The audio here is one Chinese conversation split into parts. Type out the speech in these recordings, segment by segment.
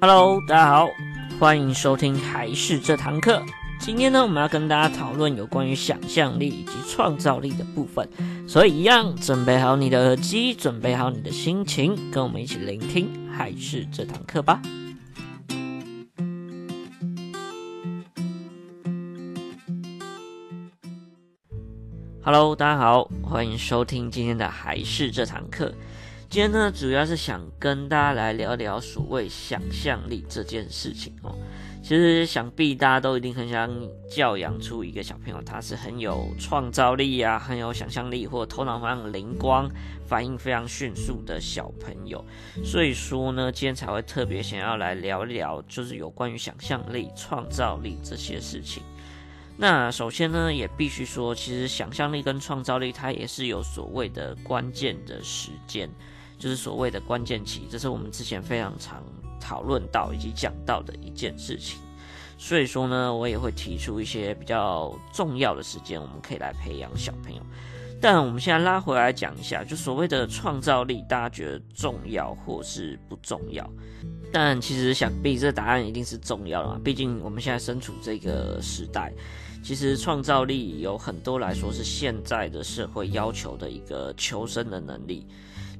Hello，大家好，欢迎收听还是这堂课。今天呢，我们要跟大家讨论有关于想象力以及创造力的部分。所以一样，准备好你的耳机，准备好你的心情，跟我们一起聆听还是这堂课吧。Hello，大家好，欢迎收听今天的还是这堂课。今天呢，主要是想跟大家来聊聊所谓想象力这件事情哦。其实想必大家都一定很想教养出一个小朋友，他是很有创造力啊，很有想象力，或头脑非常灵光、反应非常迅速的小朋友。所以说呢，今天才会特别想要来聊一聊，就是有关于想象力、创造力这些事情。那首先呢，也必须说，其实想象力跟创造力，它也是有所谓的关键的时间。就是所谓的关键期，这是我们之前非常常讨论到以及讲到的一件事情。所以说呢，我也会提出一些比较重要的时间，我们可以来培养小朋友。但我们现在拉回来讲一下，就所谓的创造力，大家觉得重要或是不重要？但其实想必这答案一定是重要的嘛，毕竟我们现在身处这个时代，其实创造力有很多来说是现在的社会要求的一个求生的能力。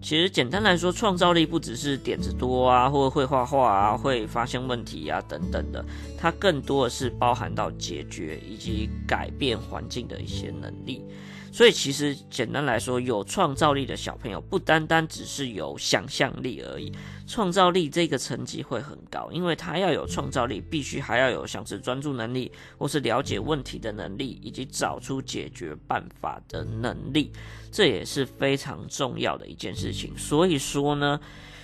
其实简单来说，创造力不只是点子多啊，或会画画啊，会发现问题啊等等的，它更多的是包含到解决以及改变环境的一些能力。所以其实简单来说，有创造力的小朋友不单单只是有想象力而已，创造力这个层级会很高，因为他要有创造力，必须还要有像是专注能力，或是了解问题的能力，以及找出解决办法的能力，这也是非常重要的一件事情。所以说呢。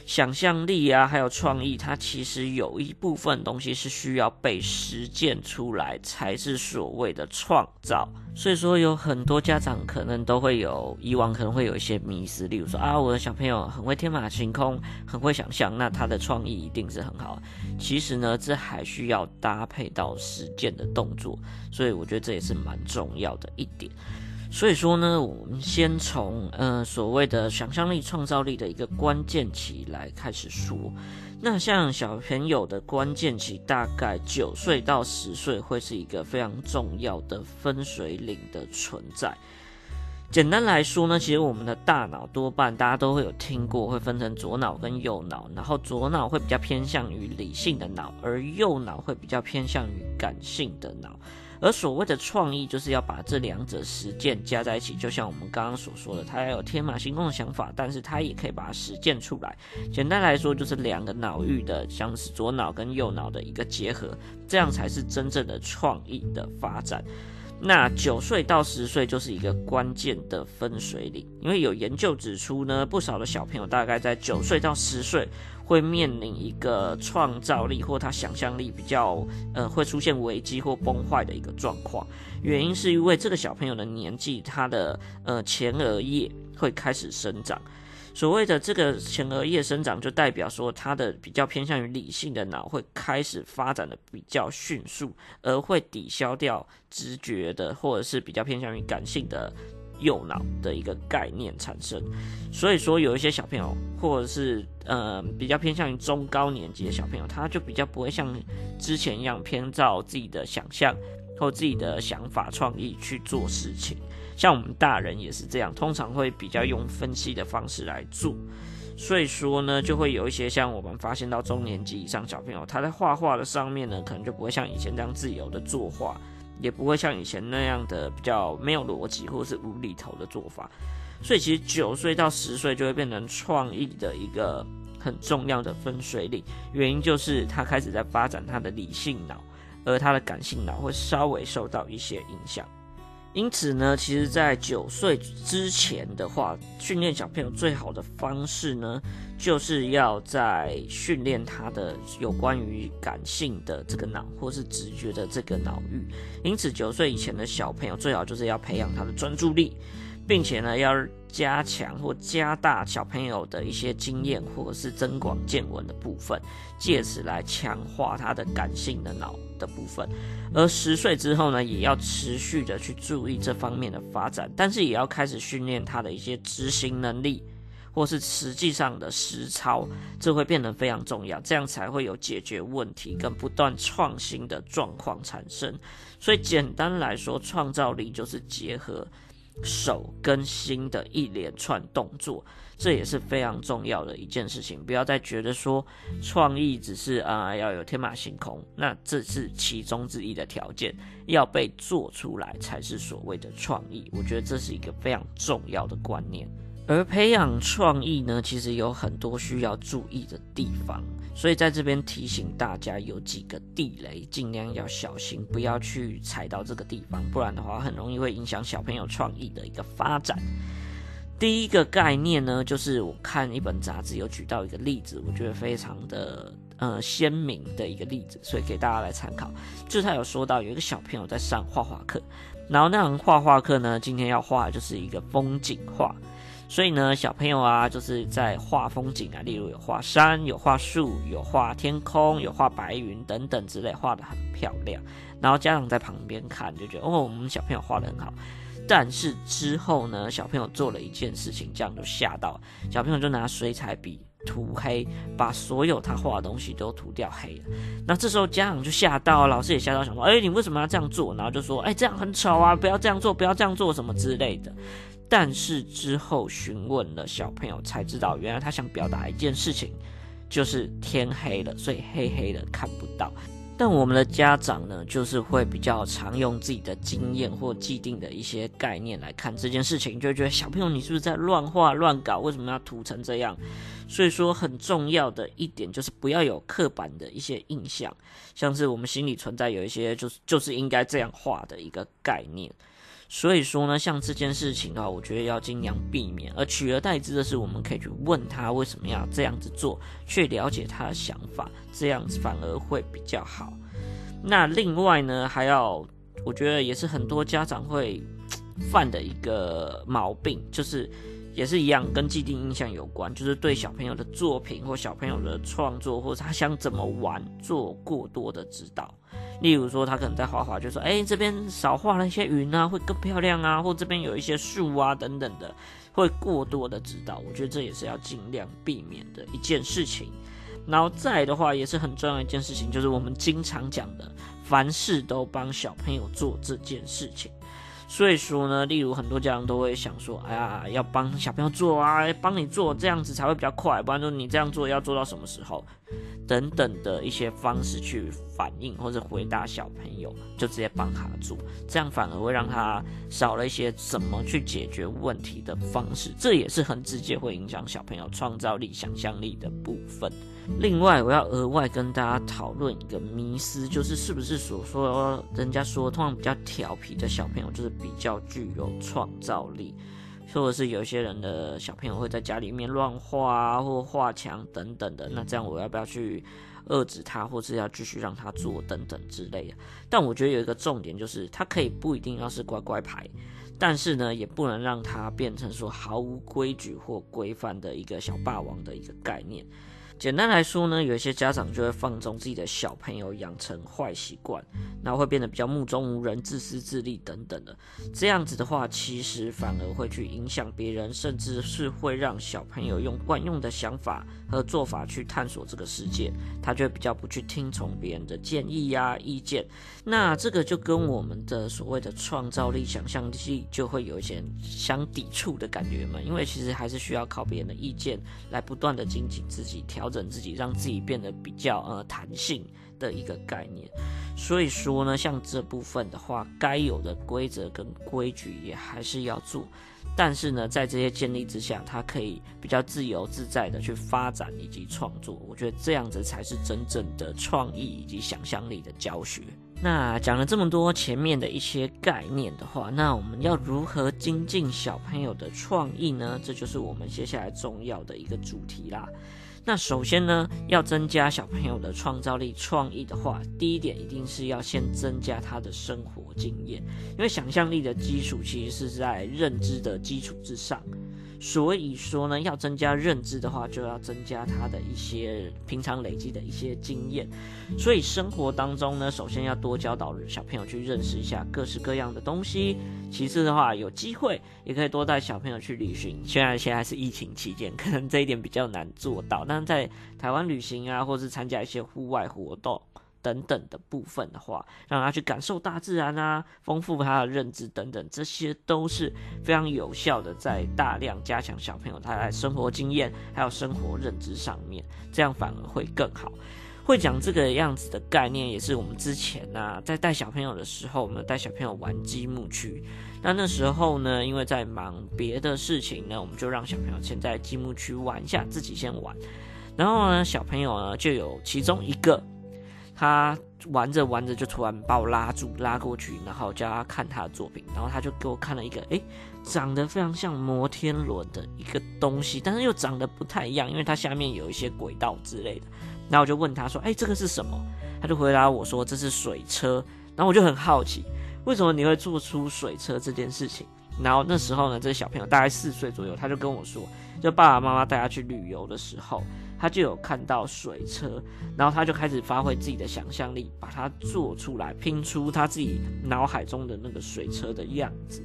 想象力啊，还有创意，它其实有一部分东西是需要被实践出来，才是所谓的创造。所以说，有很多家长可能都会有以往可能会有一些迷思，例如说啊，我的小朋友很会天马行空，很会想象，那他的创意一定是很好。其实呢，这还需要搭配到实践的动作，所以我觉得这也是蛮重要的一点。所以说呢，我们先从呃所谓的想象力、创造力的一个关键期来开始说。那像小朋友的关键期，大概九岁到十岁，会是一个非常重要的分水岭的存在。简单来说呢，其实我们的大脑多半大家都会有听过，会分成左脑跟右脑，然后左脑会比较偏向于理性的脑，而右脑会比较偏向于感性的脑。而所谓的创意，就是要把这两者实践加在一起，就像我们刚刚所说的，他要有天马行空的想法，但是他也可以把它实践出来。简单来说，就是两个脑域的，像是左脑跟右脑的一个结合，这样才是真正的创意的发展。那九岁到十岁就是一个关键的分水岭，因为有研究指出呢，不少的小朋友大概在九岁到十岁会面临一个创造力或他想象力比较呃会出现危机或崩坏的一个状况。原因是因为这个小朋友的年纪，他的呃前额叶会开始生长。所谓的这个前额叶生长，就代表说他的比较偏向于理性的脑会开始发展的比较迅速，而会抵消掉直觉的或者是比较偏向于感性的右脑的一个概念产生。所以说，有一些小朋友或者是呃比较偏向于中高年级的小朋友，他就比较不会像之前一样偏照自己的想象或自己的想法创意去做事情。像我们大人也是这样，通常会比较用分析的方式来做，所以说呢，就会有一些像我们发现到中年级以上小朋友，他在画画的上面呢，可能就不会像以前这样自由的作画，也不会像以前那样的比较没有逻辑或是无厘头的做法。所以其实九岁到十岁就会变成创意的一个很重要的分水岭，原因就是他开始在发展他的理性脑，而他的感性脑会稍微受到一些影响。因此呢，其实，在九岁之前的话，训练小朋友最好的方式呢，就是要在训练他的有关于感性的这个脑，或是直觉的这个脑域。因此，九岁以前的小朋友最好就是要培养他的专注力，并且呢，要加强或加大小朋友的一些经验或者是增广见闻的部分，借此来强化他的感性的脑的部分。而十岁之后呢，也要持续的去注意这方面的发展，但是也要开始训练他的一些执行能力，或是实际上的实操，这会变得非常重要，这样才会有解决问题跟不断创新的状况产生。所以简单来说，创造力就是结合手跟心的一连串动作，这也是非常重要的一件事情。不要再觉得说创意只是啊、要有天马行空，那这是其中之一的条件，要被做出来才是所谓的创意。我觉得这是一个非常重要的观念。而培养创意呢，其实有很多需要注意的地方，所以在这边提醒大家有几个地雷，尽量要小心，不要去踩到这个地方，不然的话很容易会影响小朋友创意的一个发展。第一个概念呢，就是我看一本杂志有举到一个例子，我觉得非常的呃鲜明的一个例子，所以给大家来参考。就他有说到有一个小朋友在上画画课，然后那堂画画课呢，今天要画就是一个风景画。所以呢，小朋友啊，就是在画风景啊，例如有画山、有画树、有画天空、有画白云等等之类，画得很漂亮。然后家长在旁边看，就觉得哦，我们小朋友画得很好。但是之后呢，小朋友做了一件事情，这样就吓到小朋友，就拿水彩笔涂黑，把所有他画的东西都涂掉黑了。那这时候家长就吓到，老师也吓到，想说：哎，你为什么要这样做？然后就说：哎，这样很丑啊，不要这样做，不要这样做，什么之类的。但是之后询问了小朋友，才知道原来他想表达一件事情，就是天黑了，所以黑黑的看不到。但我们的家长呢，就是会比较常用自己的经验或既定的一些概念来看这件事情，就会觉得小朋友你是不是在乱画乱搞？为什么要涂成这样？所以说很重要的一点就是不要有刻板的一些印象，像是我们心里存在有一些就是就是应该这样画的一个概念。所以说呢，像这件事情的话，我觉得要尽量避免，而取而代之的是，我们可以去问他为什么要这样子做，去了解他的想法，这样子反而会比较好。那另外呢，还要我觉得也是很多家长会 犯的一个毛病，就是也是一样跟既定印象有关，就是对小朋友的作品或小朋友的创作，或者他想怎么玩做过多的指导。例如说，他可能在画画，就说：“哎，这边少画了一些云啊，会更漂亮啊，或这边有一些树啊，等等的，会过多的指导。”我觉得这也是要尽量避免的一件事情。然后再的话，也是很重要一件事情，就是我们经常讲的，凡事都帮小朋友做这件事情。所以说呢，例如很多家长都会想说：“哎呀，要帮小朋友做啊，帮你做，这样子才会比较快，不然说你这样做要做到什么时候？”等等的一些方式去反应或者回答小朋友，就直接帮他做，这样反而会让他少了一些怎么去解决问题的方式，这也是很直接会影响小朋友创造力、想象力的部分。另外，我要额外跟大家讨论一个迷思，就是是不是所说人家说通常比较调皮的小朋友就是比较具有创造力。或者是有些人的小朋友会在家里面乱画啊，或画墙等等的，那这样我要不要去遏制他，或是要继续让他做等等之类的？但我觉得有一个重点就是，他可以不一定要是乖乖牌，但是呢，也不能让他变成说毫无规矩或规范的一个小霸王的一个概念。简单来说呢，有一些家长就会放纵自己的小朋友养成坏习惯，那会变得比较目中无人、自私自利等等的。这样子的话，其实反而会去影响别人，甚至是会让小朋友用惯用的想法和做法去探索这个世界，他就会比较不去听从别人的建议呀、意见。那这个就跟我们的所谓的创造力、想象力就会有一些相抵触的感觉嘛，因为其实还是需要靠别人的意见来不断的精进自己调。整自己，让自己变得比较呃弹性的一个概念。所以说呢，像这部分的话，该有的规则跟规矩也还是要做。但是呢，在这些建立之下，他可以比较自由自在的去发展以及创作。我觉得这样子才是真正的创意以及想象力的教学。那讲了这么多前面的一些概念的话，那我们要如何精进小朋友的创意呢？这就是我们接下来重要的一个主题啦。那首先呢，要增加小朋友的创造力、创意的话，第一点一定是要先增加他的生活经验，因为想象力的基础其实是在认知的基础之上。所以说呢，要增加认知的话，就要增加他的一些平常累积的一些经验。所以生活当中呢，首先要多教导小朋友去认识一下各式各样的东西。其次的话，有机会也可以多带小朋友去旅行。虽然现在是疫情期间，可能这一点比较难做到，但在台湾旅行啊，或是参加一些户外活动。等等的部分的话，让他去感受大自然啊，丰富他的认知等等，这些都是非常有效的，在大量加强小朋友他在生活经验还有生活认知上面，这样反而会更好。会讲这个样子的概念，也是我们之前呢、啊，在带小朋友的时候，我们带小朋友玩积木区。那那时候呢，因为在忙别的事情呢，我们就让小朋友先在积木区玩一下，自己先玩。然后呢，小朋友呢就有其中一个。他玩着玩着就突然把我拉住，拉过去，然后叫他看他的作品，然后他就给我看了一个，诶，长得非常像摩天轮的一个东西，但是又长得不太一样，因为它下面有一些轨道之类的。然后我就问他说，诶，这个是什么？他就回答我说，这是水车。然后我就很好奇，为什么你会做出水车这件事情？然后那时候呢，这个小朋友大概四岁左右，他就跟我说，就爸爸妈妈带他去旅游的时候。他就有看到水车，然后他就开始发挥自己的想象力，把它做出来，拼出他自己脑海中的那个水车的样子。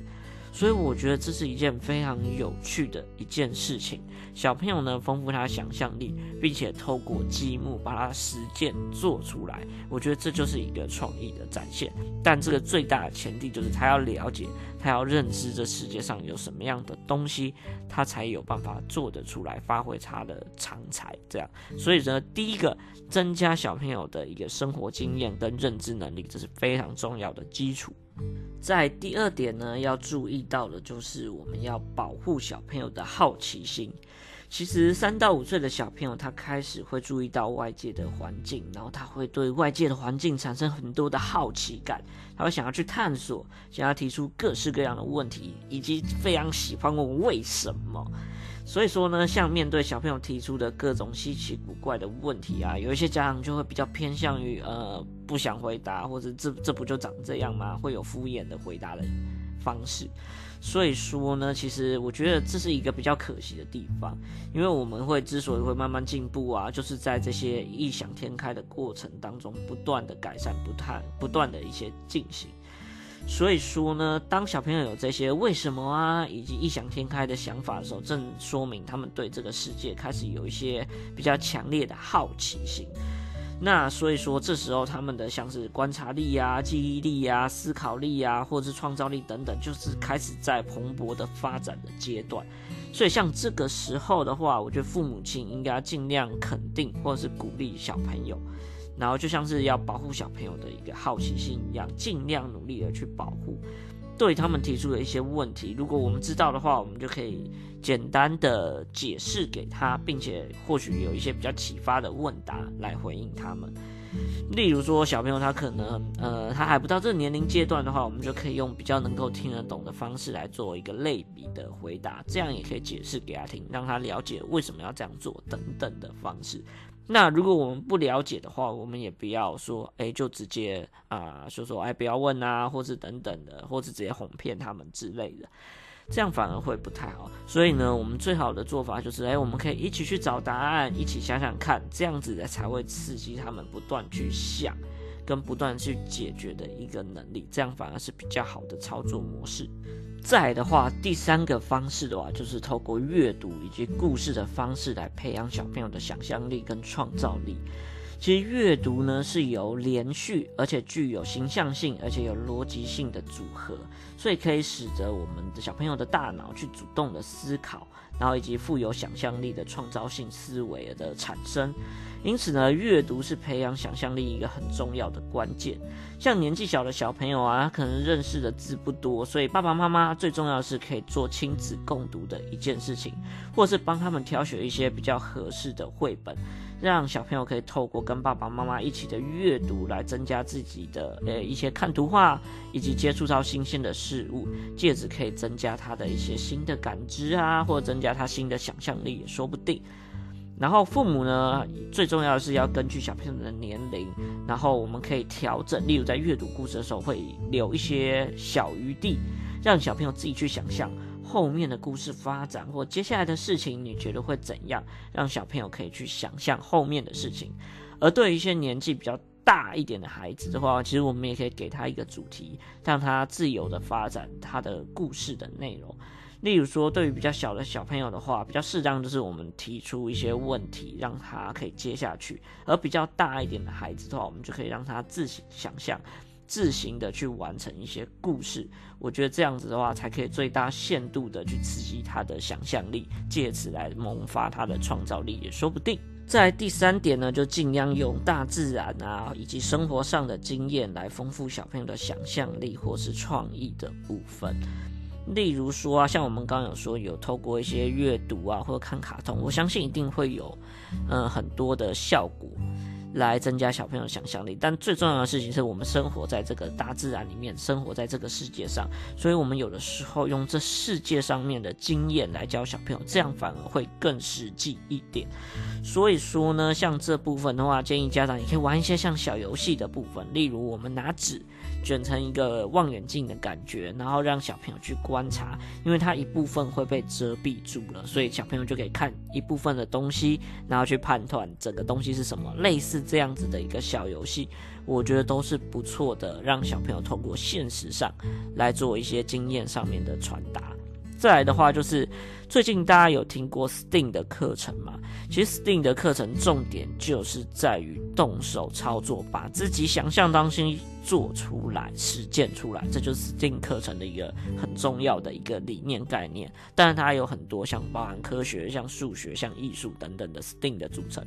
所以我觉得这是一件非常有趣的一件事情。小朋友呢，丰富他想象力，并且透过积木把它实践做出来。我觉得这就是一个创意的展现。但这个最大的前提就是他要了解，他要认知这世界上有什么样的东西，他才有办法做得出来，发挥他的长才。这样，所以呢，第一个增加小朋友的一个生活经验跟认知能力，这是非常重要的基础。在第二点呢，要注意到的就是我们要保护小朋友的好奇心。其实三到五岁的小朋友，他开始会注意到外界的环境，然后他会对外界的环境产生很多的好奇感，他会想要去探索，想要提出各式各样的问题，以及非常喜欢问为什么。所以说呢，像面对小朋友提出的各种稀奇古怪的问题啊，有一些家长就会比较偏向于呃不想回答，或者这这不就长这样吗？会有敷衍的回答的方式。所以说呢，其实我觉得这是一个比较可惜的地方，因为我们会之所以会慢慢进步啊，就是在这些异想天开的过程当中，不断的改善，不断不断的一些进行。所以说呢，当小朋友有这些为什么啊，以及异想天开的想法的时候，正说明他们对这个世界开始有一些比较强烈的好奇心。那所以说，这时候他们的像是观察力啊、记忆力啊、思考力啊，或者是创造力等等，就是开始在蓬勃的发展的阶段。所以像这个时候的话，我觉得父母亲应该尽量肯定或者是鼓励小朋友。然后就像是要保护小朋友的一个好奇心一样，尽量努力的去保护。对他们提出的一些问题，如果我们知道的话，我们就可以简单的解释给他，并且或许有一些比较启发的问答来回应他们。例如说，小朋友他可能呃他还不到这个年龄阶段的话，我们就可以用比较能够听得懂的方式来做一个类比的回答，这样也可以解释给他听，让他了解为什么要这样做等等的方式。那如果我们不了解的话，我们也不要说，哎，就直接啊，说说，哎，不要问啊，或是等等的，或是直接哄骗他们之类的，这样反而会不太好。所以呢，我们最好的做法就是，哎，我们可以一起去找答案，一起想想看，这样子的才会刺激他们不断去想，跟不断去解决的一个能力，这样反而是比较好的操作模式。再的话，第三个方式的话，就是透过阅读以及故事的方式来培养小朋友的想象力跟创造力。其实阅读呢，是由连续而且具有形象性而且有逻辑性的组合，所以可以使得我们的小朋友的大脑去主动的思考，然后以及富有想象力的创造性思维的产生。因此呢，阅读是培养想象力一个很重要的关键。像年纪小的小朋友啊，可能认识的字不多，所以爸爸妈妈最重要的是可以做亲子共读的一件事情，或是帮他们挑选一些比较合适的绘本，让小朋友可以透过跟爸爸妈妈一起的阅读来增加自己的呃一些看图画，以及接触到新鲜的事物，借此可以增加他的一些新的感知啊，或者增加他新的想象力也说不定。然后父母呢，最重要的是要根据小朋友的年龄，然后我们可以调整，例如在阅读故事的时候会留一些小余地，让小朋友自己去想象后面的故事发展或接下来的事情，你觉得会怎样？让小朋友可以去想象后面的事情。而对于一些年纪比较大一点的孩子的话，其实我们也可以给他一个主题，让他自由的发展他的故事的内容。例如说，对于比较小的小朋友的话，比较适当就是我们提出一些问题，让他可以接下去；而比较大一点的孩子的话，我们就可以让他自行想象、自行的去完成一些故事。我觉得这样子的话，才可以最大限度的去刺激他的想象力，借此来萌发他的创造力，也说不定。在第三点呢，就尽量用大自然啊，以及生活上的经验来丰富小朋友的想象力或是创意的部分。例如说啊，像我们刚刚有说，有透过一些阅读啊，或者看卡通，我相信一定会有，嗯、很多的效果。来增加小朋友想象力，但最重要的事情是我们生活在这个大自然里面，生活在这个世界上，所以我们有的时候用这世界上面的经验来教小朋友，这样反而会更实际一点。所以说呢，像这部分的话，建议家长也可以玩一些像小游戏的部分，例如我们拿纸卷成一个望远镜的感觉，然后让小朋友去观察，因为它一部分会被遮蔽住了，所以小朋友就可以看一部分的东西，然后去判断整个东西是什么，类似。这样子的一个小游戏，我觉得都是不错的，让小朋友透过现实上来做一些经验上面的传达。再来的话，就是最近大家有听过 STEAM 的课程吗？其实 STEAM 的课程重点就是在于动手操作，把自己想象当中做出来、实践出来，这就是 STEAM 课程的一个很重要的一个理念概念。当然，它有很多像包含科学、像数学、像艺术等等的 STEAM 的组成。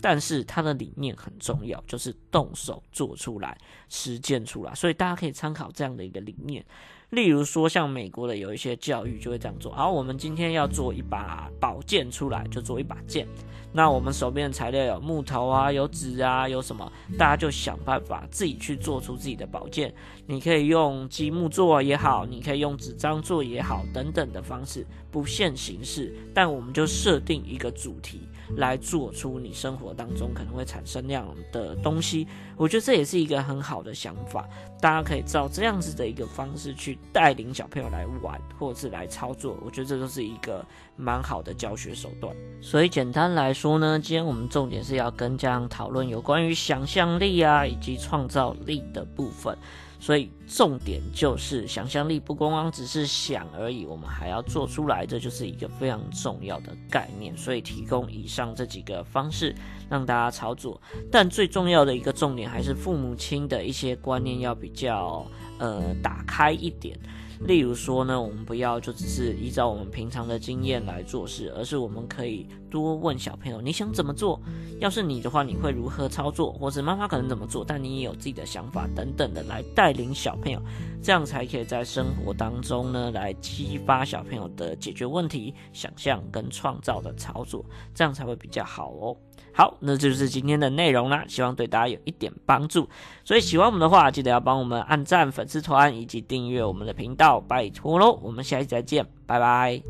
但是它的理念很重要，就是动手做出来、实践出来。所以大家可以参考这样的一个理念。例如说，像美国的有一些教育就会这样做。好，我们今天要做一把宝剑出来，就做一把剑。那我们手边的材料有木头啊，有纸啊，有什么？大家就想办法自己去做出自己的宝剑。你可以用积木做也好，你可以用纸张做也好，等等的方式，不限形式。但我们就设定一个主题。来做出你生活当中可能会产生那样的东西，我觉得这也是一个很好的想法。大家可以照这样子的一个方式去带领小朋友来玩，或者是来操作。我觉得这都是一个蛮好的教学手段。所以简单来说呢，今天我们重点是要跟家长讨论有关于想象力啊以及创造力的部分。所以重点就是想象力不光光只是想而已，我们还要做出来，这就是一个非常重要的概念。所以提供以上这几个方式让大家操作，但最重要的一个重点还是父母亲的一些观念要比较呃打开一点。例如说呢，我们不要就只是依照我们平常的经验来做事，而是我们可以多问小朋友，你想怎么做？要是你的话，你会如何操作？或者妈妈可能怎么做，但你也有自己的想法等等的来带领小朋友，这样才可以在生活当中呢来激发小朋友的解决问题、想象跟创造的操作，这样才会比较好哦。好，那这就是今天的内容啦，希望对大家有一点帮助。所以喜欢我们的话，记得要帮我们按赞、粉丝团以及订阅我们的频道道，拜托喽！我们下期再见，拜拜。